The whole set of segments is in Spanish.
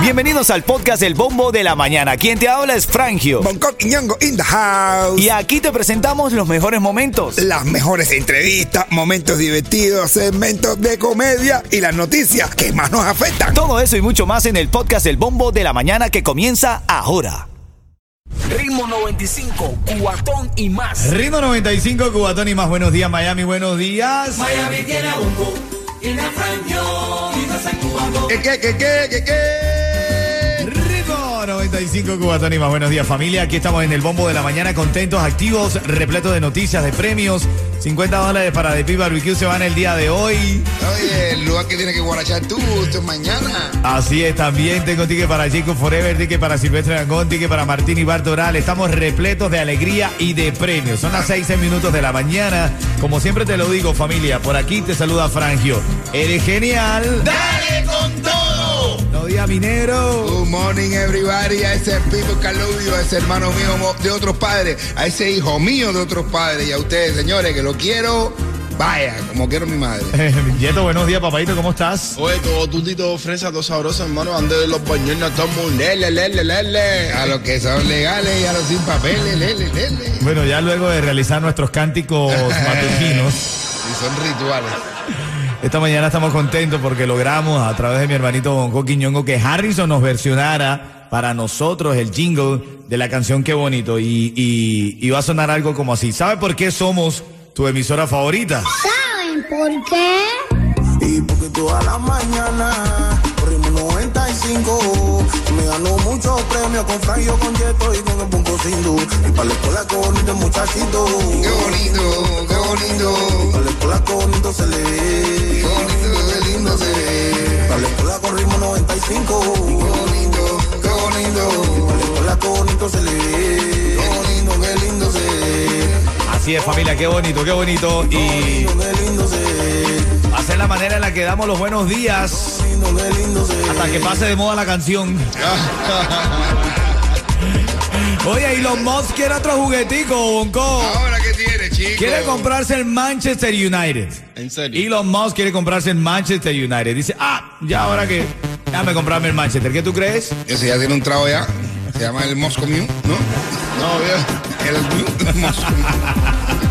Bienvenidos al podcast El Bombo de la Mañana. Quien te habla es Frangio. Bangkok y Ñongo in the house. Y aquí te presentamos los mejores momentos. Las mejores entrevistas, momentos divertidos, segmentos de comedia y las noticias que más nos afectan. Todo eso y mucho más en el podcast El Bombo de la Mañana que comienza ahora. Ritmo 95, cuatón y más. Ritmo 95, Cubatón y más. Buenos días, Miami. Buenos días. Miami tiene a Bongo, tiene a Franjo, y Ritmo 95, Cubatón y más. Buenos días, familia. Aquí estamos en el bombo de la mañana, contentos, activos, repletos de noticias, de premios. 50 dólares para The Pig Barbecue se van el día de hoy. Oye, el lugar que tienes que guarachar tú, esto es mañana. Así es, también tengo ticket para Jacob Forever, ticket para Silvestre Dangón, ticket para Martín y Bartoral. Estamos repletos de alegría y de premios. Son las 6 minutos de la mañana. Como siempre te lo digo, familia, por aquí te saluda Frangio. Eres genial. ¡Dale con todo! No diga minero. Good morning, everybody. A ese Pipo Calubio, a ese hermano mío de otros padres, a ese hijo mío de otros padres y a ustedes, señores, que lo quiero, vaya, como quiero mi madre. Yeto, buenos días, papadito, ¿cómo estás? Oye, todo tutito, fresa, todo sabroso, hermano. Ande de los no estamos lele, lele, lele. A los que son legales y a los sin papeles, lele, lele. Bueno, ya luego de realizar nuestros cánticos matutinos, Y son rituales. Esta mañana estamos contentos porque logramos a través de mi hermanito Bonco Quiñongo que Harrison nos versionara para nosotros el jingle de la canción Qué Bonito. Y, y, y va a sonar algo como así. ¿Sabe por qué somos tu emisora favorita? ¿Saben por qué? Y porque toda la mañana corrimos 95 Me ganó muchos premios con Franjo, con Yeto y con el Bonco Sindu Y para la escuela con Qué bonito, qué bonito. Con bonito se le ve Qué bonito, qué lindo se ve. Con ritmo 95 Qué bonito, qué bonito. Para la escuela con bonito se le ve Qué bonito, qué lindo se ve. Así es, familia, qué bonito, qué bonito. Y Qué lindo se ve va a ser la manera en la que damos los buenos días Lindo, qué lindo se ve hasta que pase de moda la canción. Oye, Elon Musk quiere otro juguetico, Bonco. Ahora, ¿qué tiene, chico? Quiere comprarse el Manchester United. ¿En serio? Elon Musk quiere comprarse el Manchester United. Dice, ah, ya ahora que, déjame comprarme el Manchester. ¿Qué tú crees? Ese ya tiene un trago ya. Se llama el Moscow Mule, ¿no? No. El Moscow Mule.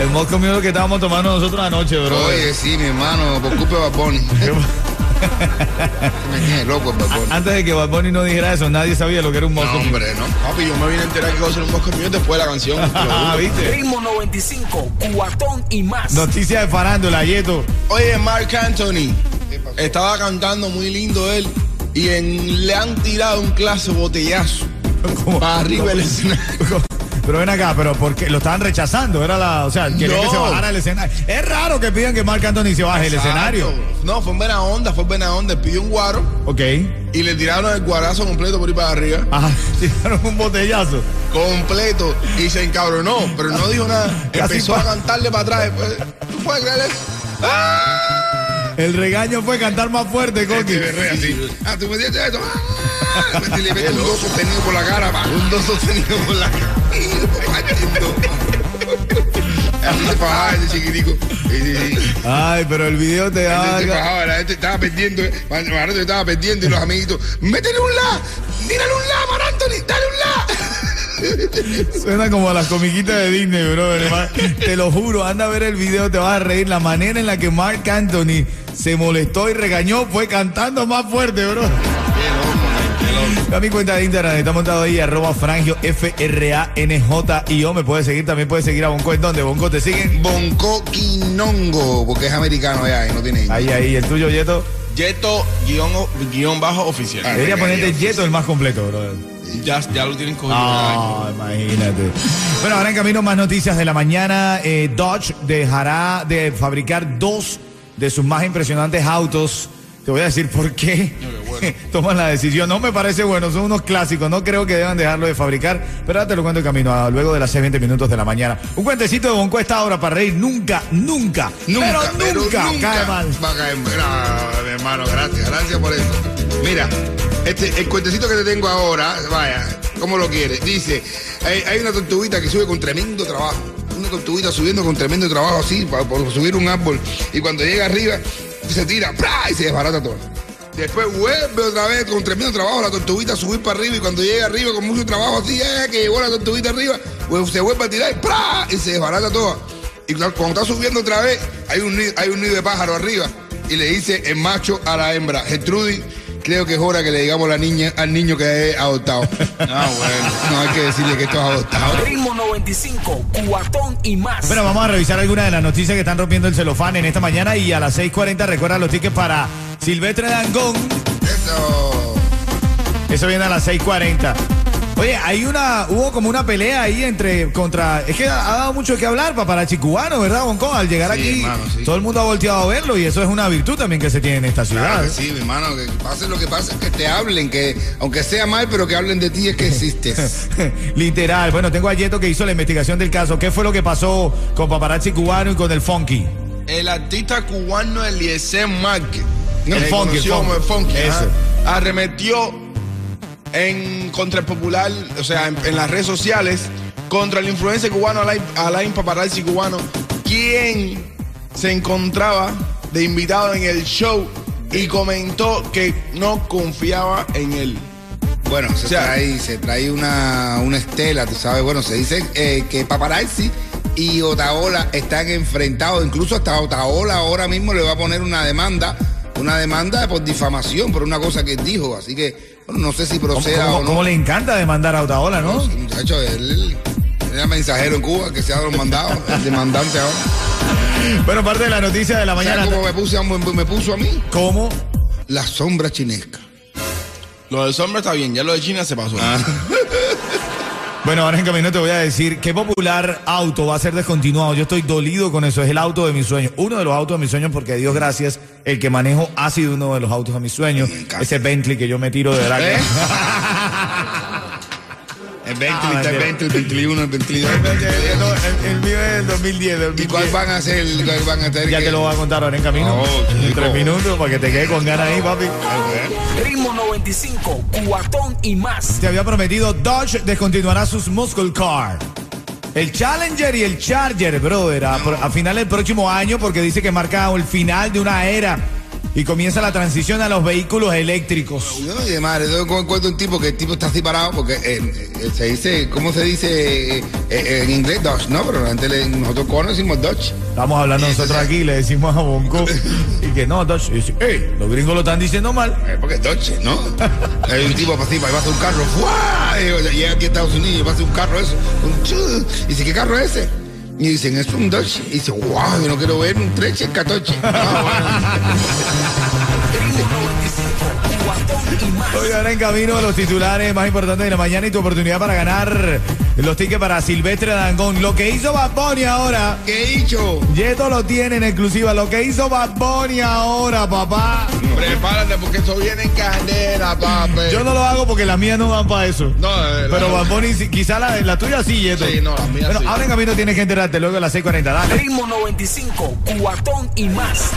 El Moscow mío lo que estábamos tomando nosotros anoche, bro. Oye, sí, mi hermano, por culpa de. Me tiene loco el Bad Bunny. Antes de que Bad Bunny no dijera eso, nadie sabía lo que era un No, Moscow Mule. hombre, ¿no? Papi, yo me vine a enterar que iba a ser un bosque mío después de la canción. Ah. ¿viste? Ritmo 95, cuatón y más. Noticias de farándula, Yeto. Oye, Mark Anthony. Estaba cantando muy lindo él. Y en- le han tirado un clase botellazo. ¿Cómo? Para arriba del escenario. Pero ven acá, pero porque lo estaban rechazando, era la, o sea, querían No. que se bajara el escenario. Es raro que pidan que Marc Anthony se baje el escenario. No, fue en buena onda, fue en buena onda. Pidió un guaro Ok. y le tiraron el guarazo completo por ahí para arriba. Ajá, tiraron un botellazo. completo y se encabronó, pero no dijo nada. Empezó pa- a cantarle para atrás. Después, ¿Tú puedes creer eso? El regaño fue cantar más fuerte, Coqui. Ríe así. Ah, tú me dices esto. Ah, un dos sostenido por la cara, va. Un dos sostenido por la cara. Así se fajaba ese chiquitico. Sí, sí, sí. Ay, pero el video te se da. fajaba, la gente estaba perdiendo. eh. Maranto estaba perdiendo y los amiguitos. Métele un la. Tírale un la, Mar Anthony. Dale un la. Suena como a las comiquitas de Disney, bro. Te lo juro, anda a ver el video, te vas a reír. La manera en la que Mark Anthony se molestó y regañó fue cantando más fuerte, bro. A mi cuenta de Instagram está montado ahí, arroba frangio, F-R-A-N-J-I-O. Me puedes seguir, también puedes seguir a Bonco. ¿En dónde? Bonco te siguen. Bonco Quinongo, porque es americano ya y no tiene. Ahí, ahí, el tuyo, Yeto. Yeto guion, guion bajo oficial. Ah. Debería ponerte. Yeto el más completo, bro. Ya, ya lo tienen cogido. Ah, imagínate. Bueno, ahora en camino más noticias de la mañana. Eh, Dodge dejará de fabricar dos de sus más impresionantes autos. Te voy a decir por qué toman la decisión. No me parece bueno, son unos clásicos. No creo que deban dejarlo de fabricar. Pero ahora te lo cuento en camino, a- luego de las 6, 20 minutos de la mañana. Un cuentecito de Bonco esta hora para reír. Nunca, nunca, Nunca, pero nunca, cae mal. Va a caer mal. No, hermano, gracias, gracias por eso. Mira, este, el cuentecito que te tengo ahora, vaya, ¿cómo lo quieres? Dice, hay, hay una tortuguita que sube con tremendo trabajo. Una tortuguita subiendo con tremendo trabajo así, por subir un árbol. Y cuando llega arriba, se tira, y se desbarata todo. Después vuelve otra vez con tremendo trabajo la tortuguita a subir para arriba y cuando llega arriba con mucho trabajo así, eh, que llegó la tortuguita arriba, pues se vuelve a tirar ¡pra! y se desbarata toda. Y cuando está subiendo otra vez, hay un, hay un nido de pájaro arriba y le dice el macho a la hembra, Gertrudis, creo que es hora que le digamos a la niña, al niño que es adoptado. Ah, bueno, no hay que decirle que esto es adoptado. Ritmo 95, cuatón y más. Bueno, vamos a revisar algunas de las noticias que están rompiendo el celofán en esta mañana y a las 6.40 recuerda los tickets para Silvestre Dangón. Eso. Eso viene a las 6.40. Oye, hay una, hubo como una pelea ahí entre, contra, es que ha, ha dado mucho que hablar paparazzi cubano, ¿verdad, Bonco? Al llegar Sí, aquí, hermano, sí. todo el mundo ha volteado a verlo y eso es una virtud también que se tiene en esta ciudad. Claro que sí, mi hermano, que pase lo que pase, que te hablen, que aunque sea mal, pero que hablen de ti es que existes. Literal. Bueno, tengo a Yeto que hizo la investigación del caso. ¿Qué fue lo que pasó con paparazzi cubano y con el funky? El artista cubano Eliezer Márquez, El que funky, el como el funky. funky, Eso. arremetió en contra el popular, o sea, en, en las redes sociales, contra el influencer cubano Alain, Alain Paparazzi cubano, quien se encontraba de invitado en el show y comentó que no confiaba en él. Bueno, se O sea- trae, se trae una, una estela, tú sabes. Bueno, se dice eh, que Paparazzi y Otaola están enfrentados. Incluso hasta Otaola ahora mismo le va a poner una demanda, una demanda por difamación por una cosa que dijo. Así que, bueno, no sé si ¿Cómo, proceda cómo- o no. cómo le encanta demandar a Otaola, no? Sí, Muchacho, él era mensajero en Cuba, que se ha los mandados, el demandante ahora. Bueno, parte de la noticia de la mañana. ¿Sabes cómo me, puse a- me, me puso a mí? ¿Cómo? La sombra chinesca. Lo del sombra está bien, ya lo de China se pasó. Bueno, ahora en camino te voy a decir qué popular auto va a ser descontinuado. Yo estoy dolido con eso. Es el auto de mis sueños. Uno de los autos de mis sueños, porque Dios gracias, el que manejo ha sido uno de los autos de mis sueños. Ese Bentley que yo me tiro de verdad. ¿Eh? El 20, Ah, el mentira. 20, el 21, el 22. el, el mío es del 2010, del ¿Y cuál 2010. van a ser? ¿Cuál van a tener Ya que- te lo voy a contar ahora en camino. Oh, en tres minutos para que te quede con ganas ahí, papi. Ritmo 95, cuatón y más. Te había prometido Dodge descontinuará sus muscle car. El Challenger y el Charger, brother, a, a final del próximo año porque dice que marca el final de una era y comienza la transición a los vehículos eléctricos. No, y además, yo encuentro un tipo que el tipo está así parado porque eh, eh, se dice, ¿cómo se dice eh, en inglés? Dodge, ¿no? Pero antes nosotros cubanos decimos Dodge. Estamos hablando nosotros entonces- aquí, le decimos a Bonco y que no, Dodge. Y dice, "Ey, los gringos lo están diciendo mal. Porque es Dodge, ¿no? Hay un tipo así, para pasa un carro, ¡fua! Y llega aquí a Estados Unidos y pasa un carro eso, un y dice, ¿qué carro es ese? Y dicen, es un Dodge. Y dice, wow, yo no quiero ver un treche en catoche. Ritmo 95, cuatón y más. Hoy ahora en camino los titulares más importantes de la mañana y tu oportunidad para ganar los tickets para Silvestre Dangón. Lo que hizo Bad Bunny ahora. ¿Qué hizo? Yeto lo tiene en exclusiva. Lo que hizo Bad Bunny ahora, papá. Prepárate porque esto viene en candela, papi. Yo no lo hago porque las mías no van para eso. No, la- Pero Bad Bunny, sí, quizá la, la tuya sí, Yeto. Sí, no, las mías Bueno, sí. ahora en camino tienes que enterarte luego de las 6.40. Dale. Ritmo 95, cuatón y más.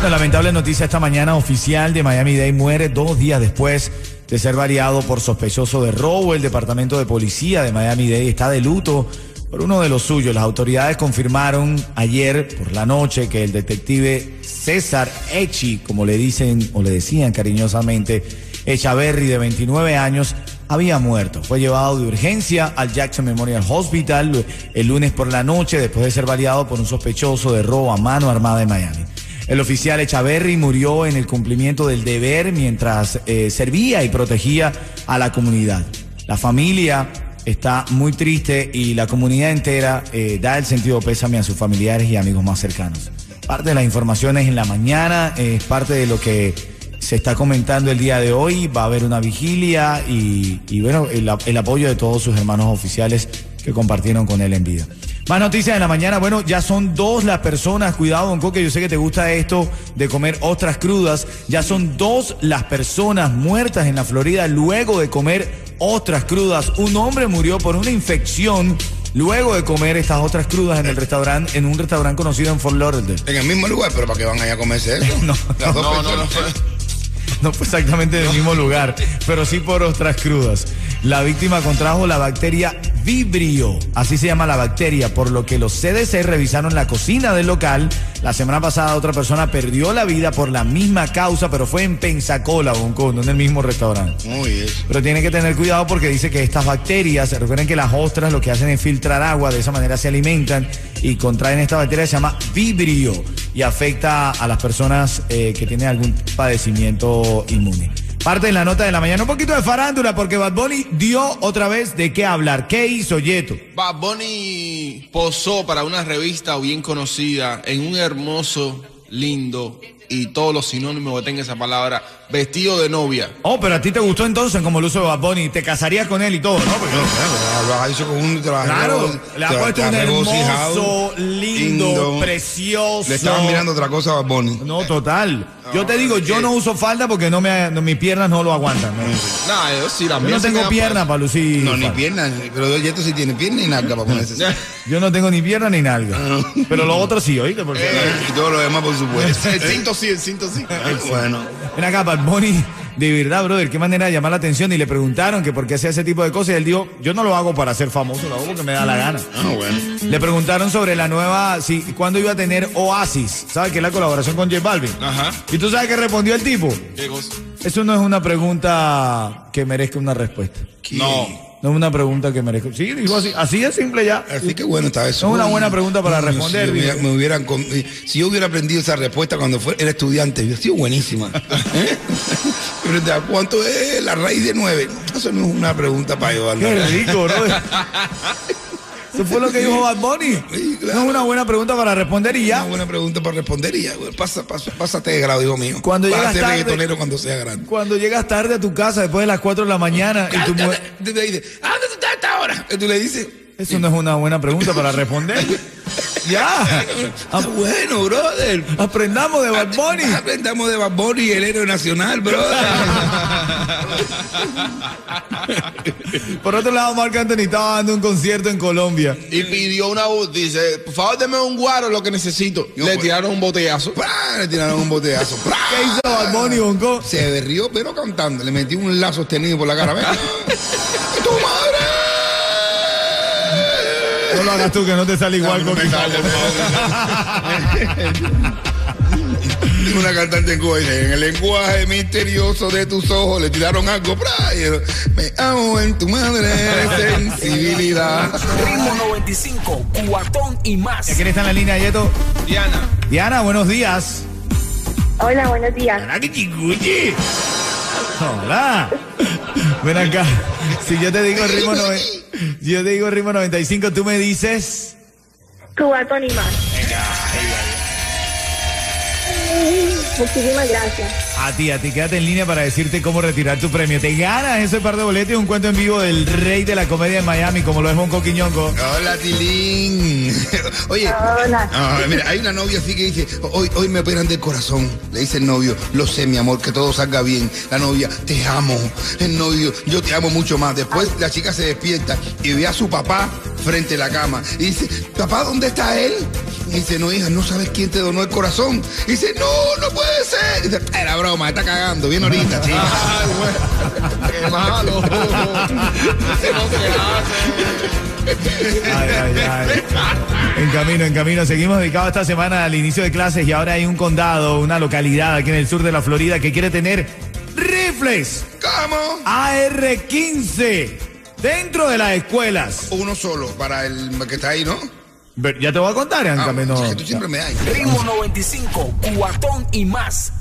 Una lamentable noticia esta mañana oficial de Miami Dade muere dos días después de ser variado por sospechoso de robo. El departamento de policía de Miami Dade está de luto por uno de los suyos. Las autoridades confirmaron ayer por la noche que el detective César Echi, como le dicen o le decían cariñosamente, Echaverry de 29 años, había muerto. Fue llevado de urgencia al Jackson Memorial Hospital el lunes por la noche después de ser variado por un sospechoso de robo a mano armada en Miami. El oficial Echaverry murió en el cumplimiento del deber mientras eh, servía y protegía a la comunidad. La familia está muy triste y la comunidad entera eh, da el sentido pésame a sus familiares y amigos más cercanos. Parte de las informaciones en la mañana eh, es parte de lo que se está comentando el día de hoy. Va a haber una vigilia y, bueno, el apoyo de todos sus hermanos oficiales que compartieron con él en vida. Más noticias en la mañana. Bueno, ya son dos las personas. Cuidado, Don Coque, yo sé que te gusta esto de comer ostras crudas. Ya son dos las personas muertas en la Florida luego de comer ostras crudas. Un hombre murió por una infección luego de comer estas ostras crudas en el restaurante, en un restaurante conocido en Fort Lauderdale. En el mismo lugar, pero ¿para qué van allá a comerse eso? No, Las dos No, no, no. personas. No fue exactamente del mismo lugar, pero sí por ostras crudas. La víctima contrajo la bacteria Vibrio, así se llama la bacteria, por lo que los CDC revisaron la cocina del local La semana pasada otra persona perdió la vida por la misma causa, pero fue en Pensacola, Bonco, no en el mismo restaurante. Muy bien. Pero tiene que tener cuidado porque dice que estas bacterias, recuerden que las ostras lo que hacen es filtrar agua, de esa manera se alimentan y contraen esta bacteria que se llama vibrio y afecta a las personas eh, que tienen algún padecimiento inmune. Parte de la nota de la mañana, un poquito de farándula porque Bad Bunny dio otra vez de qué hablar. ¿Qué hizo Yeto? Bad Bunny posó para una revista bien conocida en un hermoso, lindo y todos los sinónimos que tenga esa palabra, vestido de novia. Oh, pero a ti te gustó entonces como el uso de Bad Bunny, te casarías con él y todo, ¿no? Porque- No, claro, lo has hecho con un trabajo. Claro, le ha puesto un hermoso, lindo, precioso. Le estaban mirando otra cosa a Bad Bunny. No, total. Yo te digo, yo no uso falda porque no me, no, mis piernas no lo aguantan. ¿no? Nah, yo sí, la Yo no tengo piernas para lucir. No, ni piernas, pero Yeto sí tiene pierna y nalga para ponerse. Yo no tengo ni pierna ni nalga. Pero lo otro sí, oíste. Porque... y todo lo demás, por supuesto. El cinto sí, el cinto sí. bueno. Ven acá, Bad Bunny, de verdad, brother, qué manera de llamar la atención. Y le preguntaron que por qué hacía ese tipo de cosas. Y él dijo, yo no lo hago para ser famoso, lo hago porque me da la gana. Ah, bueno. Le preguntaron sobre la nueva, si, cuándo iba a tener Oasis. ¿Sabes que es la colaboración con J Balvin? Ajá. ¿Y tú sabes qué respondió el tipo? ¿Qué cosa? Eso no es una pregunta que merezca una respuesta. No. No es una pregunta que merezca. Sí, dijo así. Así es simple ya. Así que bueno está eso. Es una buena pregunta para responder, Si, me, dice. me hubieran, si yo hubiera aprendido esa respuesta cuando fue, era estudiante, hubiera sido buenísima. ¿Eh? Pero, ¿de ¿Cuánto es la raíz de nueve? Eso no es una pregunta para llevarlo. Qué rico, bro. Eso fue lo que dijo Bad Bunny. Sí, claro. No es una buena pregunta para responder y Una ya. buena pregunta para responder y ya, pasa, pasa, pásate de grado, hijo mío. Cuando Vas llegas a ser tarde- reggaetonero cuando sea grande. Cuando llegas tarde a tu casa después de las 4 de la mañana y Tú le dices, ¿a dónde tú estás a esta hora? Y tú le dices, Eso no es una buena pregunta para responder. Ya. ah, bueno, brother. Aprendamos de Bad Bunny. Aprendamos de Bad Bunny, el héroe nacional, brother. Por otro lado, Marc Anthony estaba dando un concierto en Colombia. Y pidió una voz, dice, por favor, deme un guaro lo que necesito. No, Le pues. tiraron un botellazo. ¡Pra! Le tiraron un boteazo. ¡Pra! ¿Qué hizo Bad Bunny, Bonco? Se berrió, pero cantando. Le metí un lazo sostenido por la cara. ¡Ven! ¡Tu madre! No lo hagas tú, que no te sale igual No, no con me sale, Tengo una cantante en Cuba dice, en el lenguaje misterioso de tus ojos le tiraron algo. Y me amo en tu madre, sensibilidad. Ritmo 95, cuatón y más. ¿Quién está en la línea, Yeto? Diana. Diana, buenos días. Hola, buenos días. Hola, que chiguchi. Hola. Ven acá. Si yo te digo ritmo, si yo te digo ritmo 95, tú me dices. Cubatón y más. Muchísimas gracias. A ti, a ti, quédate en línea para decirte cómo retirar tu premio. Te ganas ese par de boletos y un cuento en vivo del rey de la comedia en Miami, como lo es Monco Quiñongo. Hola, Tilín. Oye. Hola. Ah, mira, hay una novia así que dice, hoy, hoy me operan del corazón. Le dice el novio, lo sé, mi amor, que todo salga bien. La novia, te amo. El novio, yo te amo mucho más. Después la chica se despierta y ve a su papá frente a la cama. Y dice, papá, ¿dónde está él? Y dice, no, hija, no sabes quién te donó el corazón. Y dice, no, no puede ser. Y dice, era broma, está cagando. Bien ahorita, chica. Ay, güey. Qué malo. No se hace. Ay, ay, ay. En camino, en camino. Seguimos dedicados esta semana al inicio de clases y ahora hay un condado, una localidad aquí en el sur de la Florida que quiere tener rifles ¿Cómo? AR-15 dentro de las escuelas. Uno solo para el que está ahí, ¿no? Ver, Ya te voy a contar, en Ah, camino. es que tú siempre me das. Ritmo 95, cuatón y más.